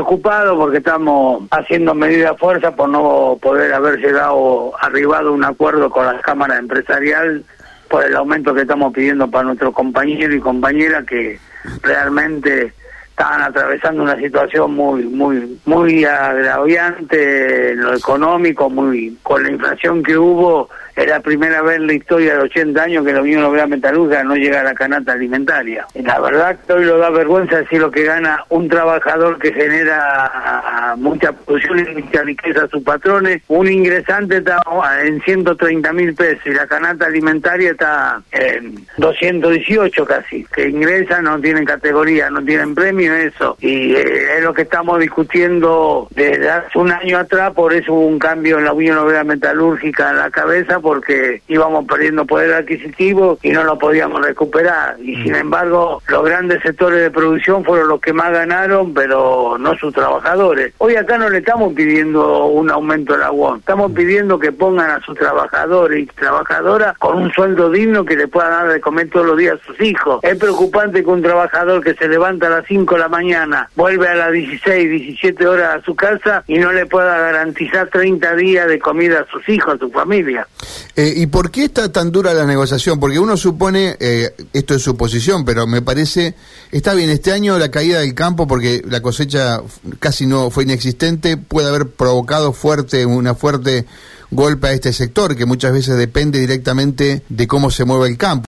preocupados porque estamos haciendo medidas fuerza por no poder haber llegado, arribado a un acuerdo con la Cámara Empresarial por el aumento que estamos pidiendo para nuestros compañeros y compañeras que realmente estaban atravesando una situación muy muy muy agraviante en lo económico, muy con la inflación que hubo es la primera vez en la historia de 80 años que la Unión Obrera Metalúrgica no llega a la canasta alimentaria. La verdad que hoy lo da vergüenza decir lo que gana un trabajador que genera mucha producción y mucha riqueza a sus patrones. Un ingresante está en 130 mil pesos y la canasta alimentaria está en 218 casi. Que ingresa no tienen categoría, no tienen premio, eso. Y eh, es lo que estamos discutiendo desde hace un año atrás, por eso hubo un cambio en la Unión Obrera Metalúrgica en la cabeza porque íbamos perdiendo poder adquisitivo y no lo podíamos recuperar. Y sin mm. embargo, los grandes sectores de producción fueron los que más ganaron, pero no sus trabajadores. Hoy acá no le estamos pidiendo un aumento del agua, estamos pidiendo que pongan a sus trabajadores y trabajadoras con un sueldo digno que le puedan dar de comer todos los días a sus hijos. Es preocupante que un trabajador que se levanta a las 5 de la mañana, vuelve a las 16, 17 horas a su casa y no le pueda garantizar 30 días de comida a sus hijos, a su familia. Eh, ¿Y por qué está tan dura la negociación? Porque uno supone, eh, esto es suposición, pero me parece, está bien, este año la caída del campo, porque la cosecha casi no fue inexistente, puede haber provocado fuerte, una fuerte golpe a este sector, que muchas veces depende directamente de cómo se mueve el campo.